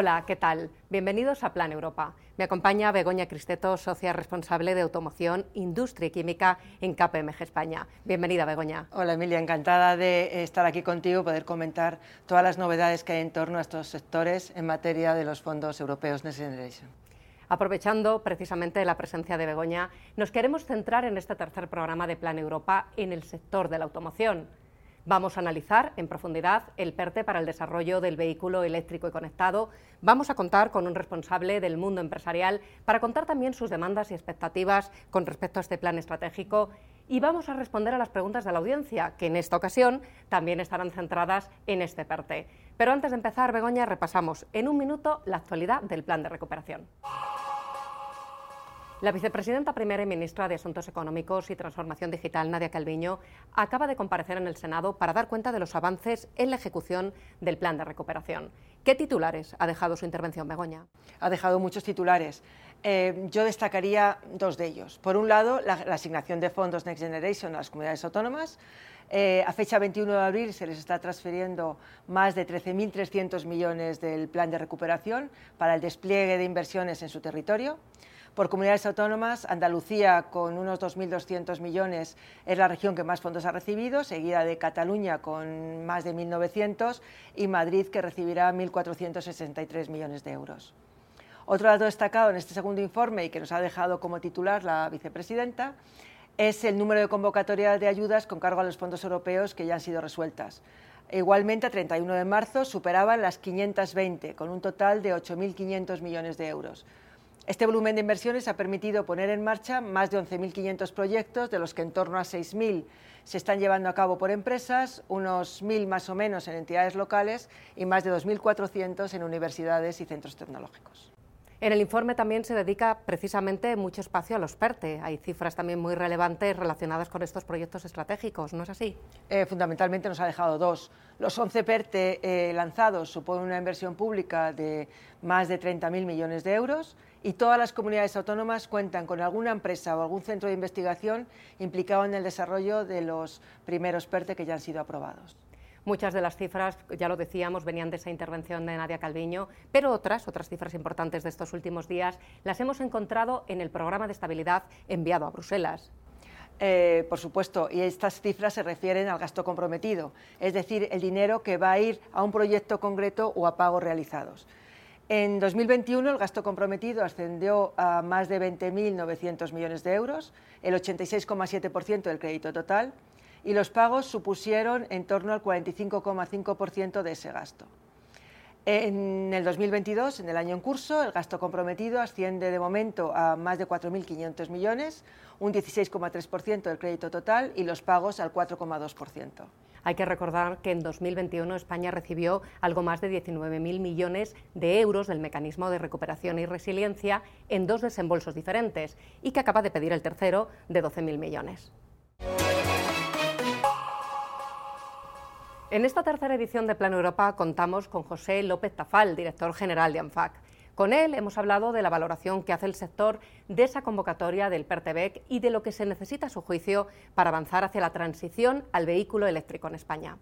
Hola, ¿qué tal? Bienvenidos a Plan Europa. Me acompaña Begoña Cristeto, socia responsable de automoción, industria y química en KPMG España. Bienvenida, Begoña. Hola, Emilia, encantada de estar aquí contigo, poder comentar todas las novedades que hay en torno a estos sectores en materia de los fondos europeos Next Generation. Aprovechando precisamente la presencia de Begoña, nos queremos centrar en este tercer programa de Plan Europa en el sector de la automoción. Vamos a analizar en profundidad el PERTE para el desarrollo del vehículo eléctrico y conectado. Vamos a contar con un responsable del mundo empresarial para contar también sus demandas y expectativas con respecto a este plan estratégico. Y vamos a responder a las preguntas de la audiencia, que en esta ocasión también estarán centradas en este PERTE. Pero antes de empezar, Begoña, repasamos en un minuto la actualidad del plan de recuperación. La vicepresidenta primera y ministra de Asuntos Económicos y Transformación Digital, Nadia Calviño, acaba de comparecer en el Senado para dar cuenta de los avances en la ejecución del plan de recuperación. ¿Qué titulares ha dejado su intervención, Begoña? Ha dejado muchos titulares. Eh, yo destacaría dos de ellos. Por un lado, la, asignación de fondos Next Generation a las comunidades autónomas. Eh, a fecha 21 de abril se les está transfiriendo más de 13.300 millones del plan de recuperación para el despliegue de inversiones en su territorio. Por comunidades autónomas, Andalucía, con unos 2.200 millones, es la región que más fondos ha recibido, seguida de Cataluña, con más de 1.900, y Madrid, que recibirá 1.463 millones de euros. Otro dato destacado en este segundo informe y que nos ha dejado como titular la vicepresidenta es el número de convocatorias de ayudas con cargo a los fondos europeos que ya han sido resueltas. Igualmente, a 31 de marzo superaban las 520, con un total de 8.500 millones de euros. Este volumen de inversiones ha permitido poner en marcha más de 11.500 proyectos, de los que en torno a 6.000 se están llevando a cabo por empresas, unos 1.000 más o menos en entidades locales y más de 2.400 en universidades y centros tecnológicos. En el informe también se dedica precisamente mucho espacio a los PERTE. Hay cifras también muy relevantes relacionadas con estos proyectos estratégicos, ¿no es así? Eh, fundamentalmente nos ha dejado dos. Los 11 PERTE eh, lanzados suponen una inversión pública de más de 30.000 millones de euros y todas las comunidades autónomas cuentan con alguna empresa o algún centro de investigación implicado en el desarrollo de los primeros PERTE que ya han sido aprobados. Muchas de las cifras, ya lo decíamos, venían de esa intervención de Nadia Calviño, pero otras, otras cifras importantes de estos últimos días, las hemos encontrado en el programa de estabilidad enviado a Bruselas. Eh, por supuesto, y estas cifras se refieren al gasto comprometido, es decir, el dinero que va a ir a un proyecto concreto o a pagos realizados. En 2021 el gasto comprometido ascendió a más de 20.900 millones de euros, el 86,7% del crédito total, y los pagos supusieron en torno al 45,5% de ese gasto. En el 2022, en el año en curso, el gasto comprometido asciende de momento a más de 4.500 millones, un 16,3% del crédito total y los pagos al 4,2%. Hay que recordar que en 2021 España recibió algo más de 19.000 millones de euros del mecanismo de recuperación y resiliencia en dos desembolsos diferentes y que acaba de pedir el tercero de 12.000 millones. En esta tercera edición de Plan Europa contamos con José López Tafal, director general de ANFAC. Con él hemos hablado de la valoración que hace el sector de esa convocatoria del PERTEBEC y de lo que se necesita a su juicio para avanzar hacia la transición al vehículo eléctrico en España.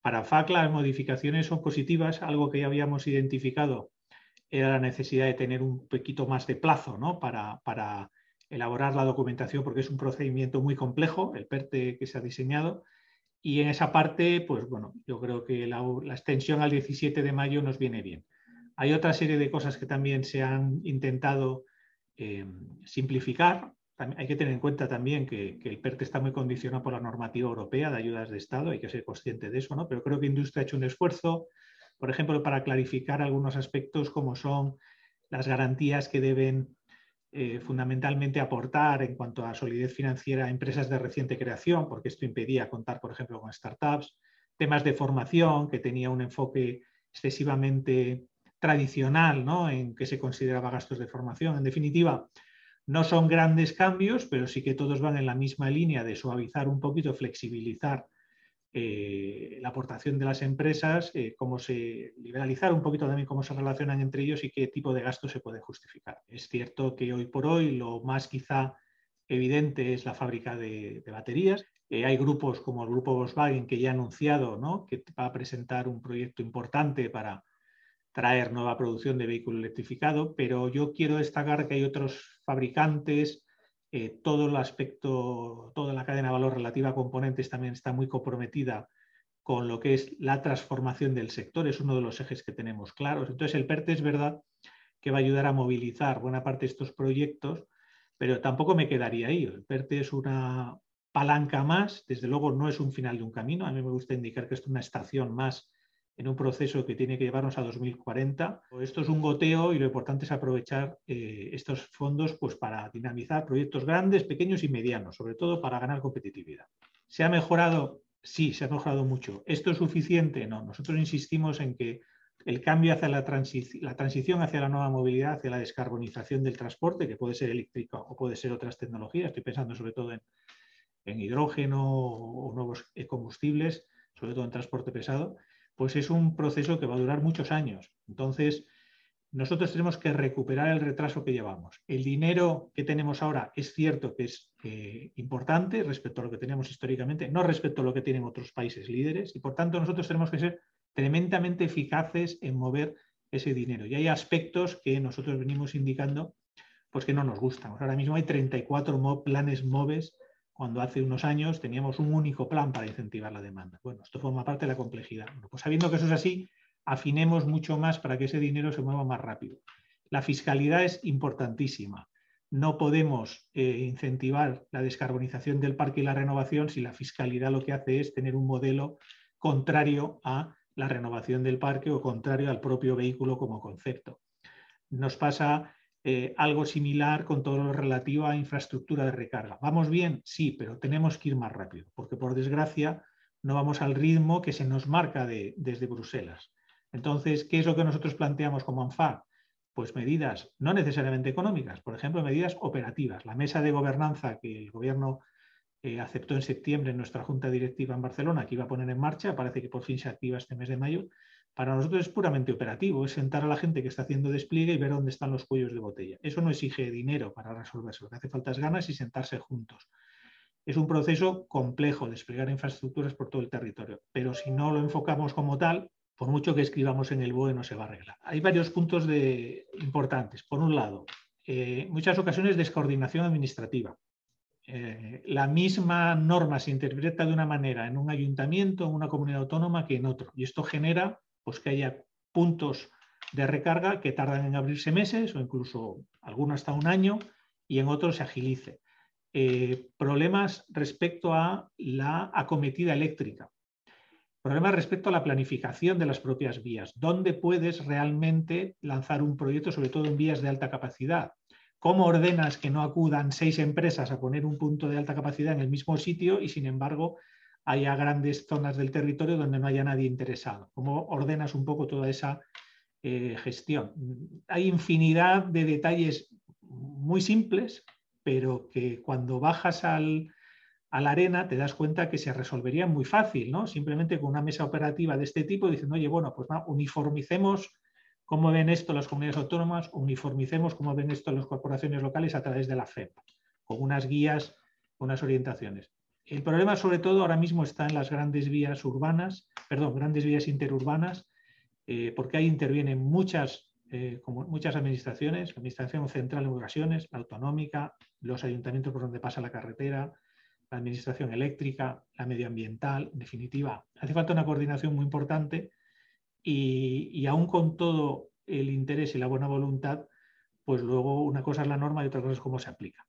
Para ANFAC las modificaciones son positivas, algo que ya habíamos identificado era la necesidad de tener un poquito más de plazo ¿no? para, elaborar la documentación porque es un procedimiento muy complejo, el PERTE que se ha diseñado, y en esa parte, pues bueno, yo creo que la, extensión al 17 de mayo nos viene bien. Hay otra serie de cosas que también se han intentado eh, simplificar. hay que tener en cuenta también que, el PERTE está muy condicionado por la normativa europea de ayudas de Estado, hay que ser consciente de eso, ¿no? Pero creo que Industria ha hecho un esfuerzo, por ejemplo, para clarificar algunos aspectos como son las garantías que deben eh, fundamentalmente aportar en cuanto a solidez financiera a empresas de reciente creación, porque esto impedía contar, por ejemplo, con startups, temas de formación, que tenía un enfoque excesivamente tradicional ¿no? en que se consideraba gastos de formación. En definitiva, no son grandes cambios, pero sí que todos van en la misma línea de suavizar un poquito, flexibilizar eh, la aportación de las empresas, eh, cómo se liberalizar un poquito también cómo se relacionan entre ellos y qué tipo de gastos se puede justificar. Es cierto que hoy por hoy lo más quizá evidente es la fábrica de, baterías. Eh, hay grupos como el grupo Volkswagen que ya ha anunciado ¿no? que va a presentar un proyecto importante para traer nueva producción de vehículo electrificado, pero yo quiero destacar que hay otros fabricantes, eh, todo el aspecto, toda la cadena de valor relativa a componentes también está muy comprometida con lo que es la transformación del sector, es uno de los ejes que tenemos claros. Entonces, el PERTE es verdad que va a ayudar a movilizar buena parte de estos proyectos, pero tampoco me quedaría ahí. El PERTE es una palanca más, desde luego no es un final de un camino, a mí me gusta indicar que es una estación más en un proceso que tiene que llevarnos a 2040. Esto es un goteo y lo importante es aprovechar eh, estos fondos pues, para dinamizar proyectos grandes, pequeños y medianos, sobre todo para ganar competitividad. ¿Se ha mejorado? Sí, se ha mejorado mucho. ¿Esto es suficiente? No. Nosotros insistimos en que el cambio hacia la, transición hacia la nueva movilidad, hacia la descarbonización del transporte, que puede ser eléctrico o puede ser otras tecnologías, estoy pensando sobre todo en, en hidrógeno o nuevos combustibles, sobre todo en transporte pesado, pues es un proceso que va a durar muchos años. Entonces, nosotros tenemos que recuperar el retraso que llevamos. El dinero que tenemos ahora es cierto que es importante respecto a lo que tenemos históricamente, no respecto a lo que tienen otros países líderes, y por tanto nosotros tenemos que ser tremendamente eficaces en mover ese dinero. Y hay aspectos que nosotros venimos indicando pues que no nos gustan. Ahora mismo hay 34 planes MOVES cuando hace unos años teníamos un único plan para incentivar la demanda. Bueno, esto forma parte de la complejidad. pues sabiendo que eso es así, afinemos mucho más para que ese dinero se mueva más rápido. La fiscalidad es importantísima. No podemos eh, incentivar la descarbonización del parque y la renovación si la fiscalidad lo que hace es tener un modelo contrario a la renovación del parque o contrario al propio vehículo como concepto. Nos pasa eh, algo similar con todo lo relativo a infraestructura de recarga. ¿Vamos bien? Sí, pero tenemos que ir más rápido, porque por desgracia no vamos al ritmo que se nos marca desde Bruselas. Entonces, ¿qué es lo que nosotros planteamos como ANFA? Pues medidas no necesariamente económicas, por ejemplo, medidas operativas. La mesa de gobernanza que el gobierno eh, aceptó en septiembre en nuestra junta directiva en Barcelona, que iba a poner en marcha, parece que por fin se activa este mes de mayo, para nosotros es puramente operativo, es sentar a la gente que está haciendo despliegue y ver dónde están los cuellos de botella. Eso no exige dinero para resolverse, lo que hace falta es ganas y sentarse juntos. Es un proceso complejo desplegar infraestructuras por todo el territorio, pero si no lo enfocamos como tal, por mucho que escribamos en el BOE no se va a arreglar. Hay varios puntos importantes. Por un lado, eh, muchas ocasiones descoordinación administrativa. Eh, la misma norma se interpreta de una manera en un ayuntamiento, en una comunidad autónoma que en otro. Y esto genera pues que haya puntos de recarga que tardan en abrirse meses o incluso algunos hasta un año y en otros se agilice. Eh, problemas respecto a la acometida eléctrica. Problemas respecto a la planificación de las propias vías. ¿Dónde puedes realmente lanzar un proyecto, sobre todo en vías de alta capacidad? ¿Cómo ordenas que no acudan seis empresas a poner un punto de alta capacidad en el mismo sitio y, sin embargo, haya grandes zonas del territorio donde no haya nadie interesado. ¿Cómo ordenas un poco toda esa eh, gestión? Hay infinidad de detalles muy simples, pero que cuando bajas al, a la arena te das cuenta que se resolverían muy fácil, ¿no? Simplemente con una mesa operativa de este tipo diciendo, oye, bueno, pues uniformicemos cómo ven esto las comunidades autónomas, uniformicemos cómo ven esto las corporaciones locales a través de la FEP, con unas guías, unas orientaciones. El problema sobre todo ahora mismo está en las grandes vías urbanas, perdón, grandes vías interurbanas, eh, porque ahí intervienen muchas, eh, muchas administraciones, la Administración Central en ocasiones, la autonómica, los ayuntamientos por donde pasa la carretera, la Administración eléctrica, la medioambiental, en definitiva. Hace falta una coordinación muy importante y, y aún con todo el interés y la buena voluntad, pues luego una cosa es la norma y otra cosa es cómo se aplica.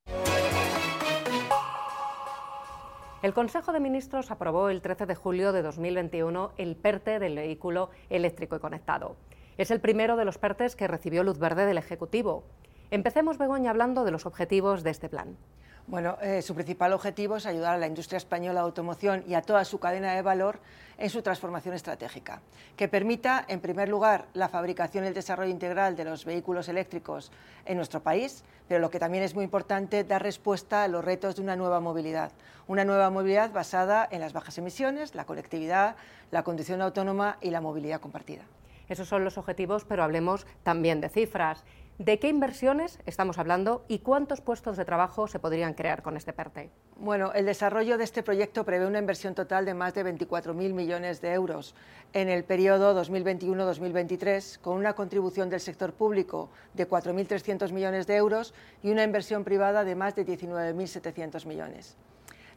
El Consejo de Ministros aprobó el 13 de julio de 2021 el PERTE del vehículo eléctrico y conectado. Es el primero de los PERTES que recibió luz verde del Ejecutivo. Empecemos, Begoña, hablando de los objetivos de este plan. Bueno, eh, su principal objetivo es ayudar a la industria española de automoción y a toda su cadena de valor en su transformación estratégica, que permita, en primer lugar, la fabricación y el desarrollo integral de los vehículos eléctricos en nuestro país, pero lo que también es muy importante, dar respuesta a los retos de una nueva movilidad, una nueva movilidad basada en las bajas emisiones, la conectividad, la conducción autónoma y la movilidad compartida. Esos son los objetivos, pero hablemos también de cifras. ¿De qué inversiones estamos hablando y cuántos puestos de trabajo se podrían crear con este PERTE? Bueno, el desarrollo de este proyecto prevé una inversión total de más de 24.000 millones de euros en el periodo 2021-2023, con una contribución del sector público de 4.300 millones de euros y una inversión privada de más de 19.700 millones.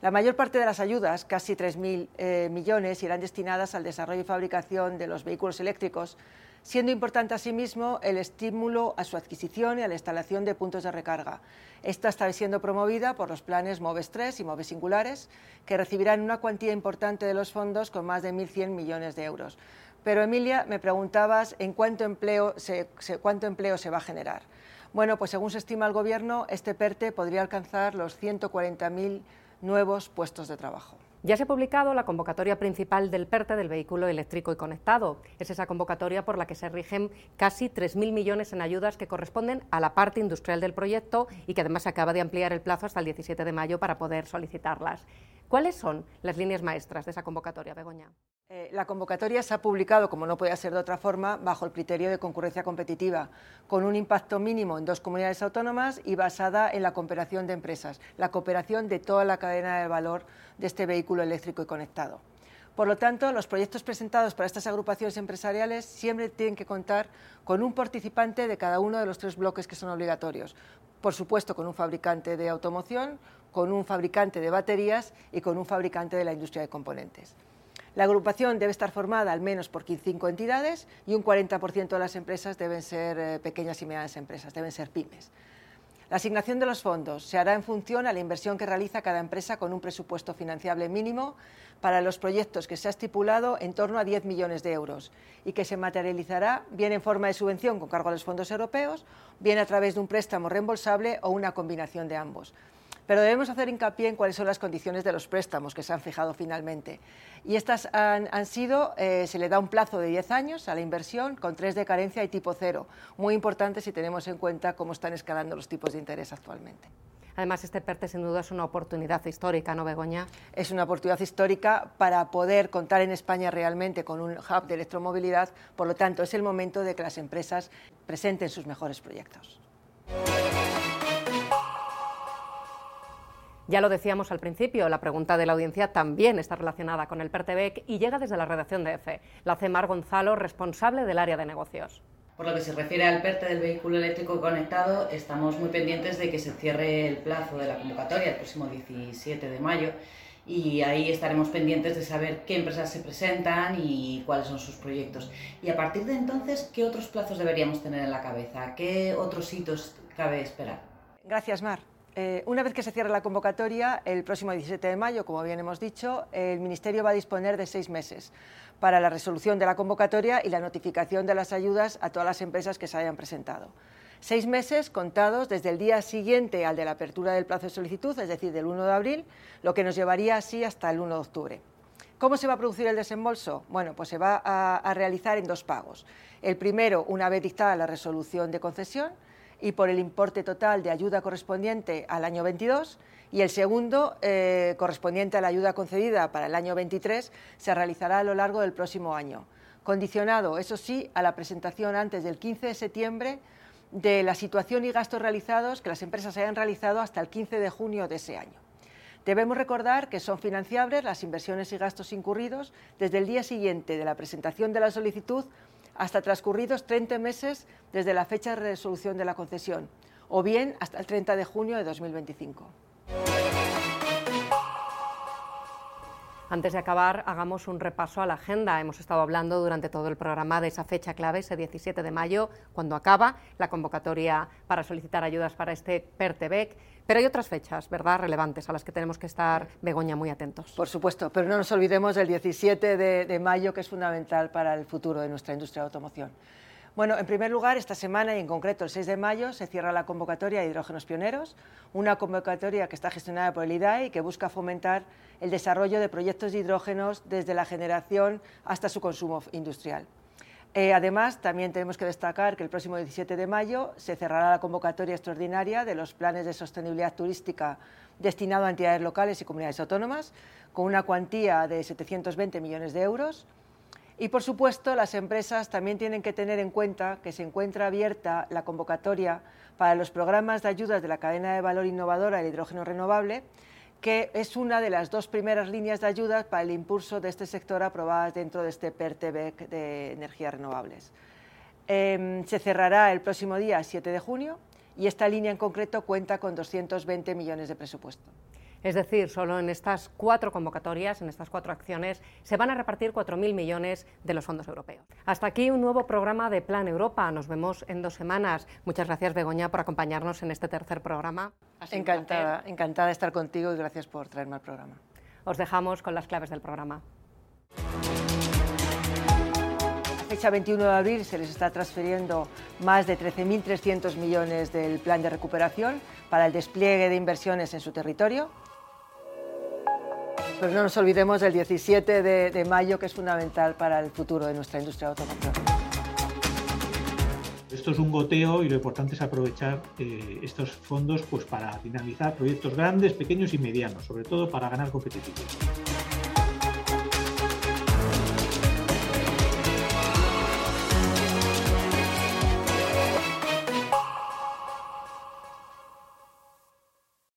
La mayor parte de las ayudas, casi 3.000 eh, millones, irán destinadas al desarrollo y fabricación de los vehículos eléctricos siendo importante asimismo el estímulo a su adquisición y a la instalación de puntos de recarga. Esta está siendo promovida por los planes MOVES 3 y MOVES Singulares, que recibirán una cuantía importante de los fondos con más de 1.100 millones de euros. Pero Emilia, me preguntabas en cuánto empleo se, cuánto empleo se va a generar. Bueno, pues según se estima el Gobierno, este PERTE podría alcanzar los 140.000 nuevos puestos de trabajo. Ya se ha publicado la convocatoria principal del PERTE del vehículo eléctrico y conectado. Es esa convocatoria por la que se rigen casi 3.000 millones en ayudas que corresponden a la parte industrial del proyecto y que además se acaba de ampliar el plazo hasta el 17 de mayo para poder solicitarlas. ¿Cuáles son las líneas maestras de esa convocatoria, Begoña? Eh, la convocatoria se ha publicado, como no podía ser de otra forma, bajo el criterio de concurrencia competitiva, con un impacto mínimo en dos comunidades autónomas y basada en la cooperación de empresas, la cooperación de toda la cadena de valor de este vehículo eléctrico y conectado. Por lo tanto, los proyectos presentados para estas agrupaciones empresariales siempre tienen que contar con un participante de cada uno de los tres bloques que son obligatorios. Por supuesto, con un fabricante de automoción, con un fabricante de baterías y con un fabricante de la industria de componentes. La agrupación debe estar formada al menos por 5 entidades y un 40% de las empresas deben ser eh, pequeñas y medianas empresas, deben ser pymes. La asignación de los fondos se hará en función a la inversión que realiza cada empresa con un presupuesto financiable mínimo para los proyectos que se ha estipulado en torno a 10 millones de euros y que se materializará bien en forma de subvención con cargo a los fondos europeos, bien a través de un préstamo reembolsable o una combinación de ambos. Pero debemos hacer hincapié en cuáles son las condiciones de los préstamos que se han fijado finalmente. Y estas han, sido, eh, se le da un plazo de 10 años a la inversión con tres de carencia y tipo cero. Muy importante si tenemos en cuenta cómo están escalando los tipos de interés actualmente. Además, este PERTE sin duda es una oportunidad histórica, ¿no, Begoña? Es una oportunidad histórica para poder contar en España realmente con un hub de electromovilidad. Por lo tanto, es el momento de que las empresas presenten sus mejores proyectos. Ya lo decíamos al principio, la pregunta de la audiencia también está relacionada con el PERTEBEC y llega desde la redacción de EFE. La hace Mar Gonzalo, responsable del área de negocios. Por lo que se refiere al PERTE del vehículo eléctrico conectado, estamos muy pendientes de que se cierre el plazo de la convocatoria el próximo 17 de mayo y ahí estaremos pendientes de saber qué empresas se presentan y cuáles son sus proyectos. Y a partir de entonces, ¿qué otros plazos deberíamos tener en la cabeza? ¿Qué otros hitos cabe esperar? Gracias, Mar. Eh, una vez que se cierre la convocatoria, el próximo 17 de mayo, como bien hemos dicho, el Ministerio va a disponer de seis meses para la resolución de la convocatoria y la notificación de las ayudas a todas las empresas que se hayan presentado. Seis meses contados desde el día siguiente al de la apertura del plazo de solicitud, es decir, del 1 de abril, lo que nos llevaría así hasta el 1 de octubre. ¿Cómo se va a producir el desembolso? Bueno, pues se va a realizar en dos pagos. El primero, una vez dictada la resolución de concesión, y por el importe total de ayuda correspondiente al año 22 y el segundo, eh, correspondiente a la ayuda concedida para el año 23, se realizará a lo largo del próximo año, condicionado, eso sí, a la presentación antes del 15 de septiembre de la situación y gastos realizados que las empresas hayan realizado hasta el 15 de junio de ese año. Debemos recordar que son financiables las inversiones y gastos incurridos desde el día siguiente de la presentación de la solicitud hasta transcurridos 30 meses desde la fecha de resolución de la concesión, o bien hasta el 30 de junio de 2025. Antes de acabar, hagamos un repaso a la agenda. Hemos estado hablando durante todo el programa de esa fecha clave, ese 17 de mayo, cuando acaba la convocatoria para solicitar ayudas para este PERTEBEC. Pero hay otras fechas, ¿verdad?, relevantes a las que tenemos que estar, Begoña, muy atentos. Por supuesto, pero no nos olvidemos del 17 de, de mayo, que es fundamental para el futuro de nuestra industria de automoción. Bueno, en primer lugar, esta semana y en concreto el 6 de mayo se cierra la convocatoria de hidrógenos pioneros, una convocatoria que está gestionada por el IDAE y que busca fomentar el desarrollo de proyectos de hidrógenos desde la generación hasta su consumo industrial. Eh, además, también tenemos que destacar que el próximo 17 de mayo se cerrará la convocatoria extraordinaria de los planes de sostenibilidad turística destinado a entidades locales y comunidades autónomas, con una cuantía de 720 millones de euros Y por supuesto, las empresas también tienen que tener en cuenta que se encuentra abierta la convocatoria para los programas de ayudas de la cadena de valor innovadora del hidrógeno renovable, que es una de las dos primeras líneas de ayudas para el impulso de este sector aprobadas dentro de este PERTEBEC de energías renovables. Em, se cerrará el próximo día 7 de junio y esta línea en concreto cuenta con 220 millones de presupuesto. Es decir, solo en estas cuatro convocatorias, en estas cuatro acciones, se van a repartir 4.000 millones de los fondos europeos. Hasta aquí un nuevo programa de Plan Europa. Nos vemos en dos semanas. Muchas gracias, Begoña, por acompañarnos en este tercer programa. Encantada, encantada de estar contigo y gracias por traerme al programa. Os dejamos con las claves del programa. fecha 21 de abril se les está transfiriendo más de 13.300 millones del plan de recuperación para el despliegue de inversiones en su territorio. Pero no nos olvidemos del 17 de, mayo, que es fundamental para el futuro de nuestra industria de automoción. Esto es un goteo y lo importante es aprovechar eh, estos fondos pues, para dinamizar proyectos grandes, pequeños y medianos, sobre todo para ganar competitividad.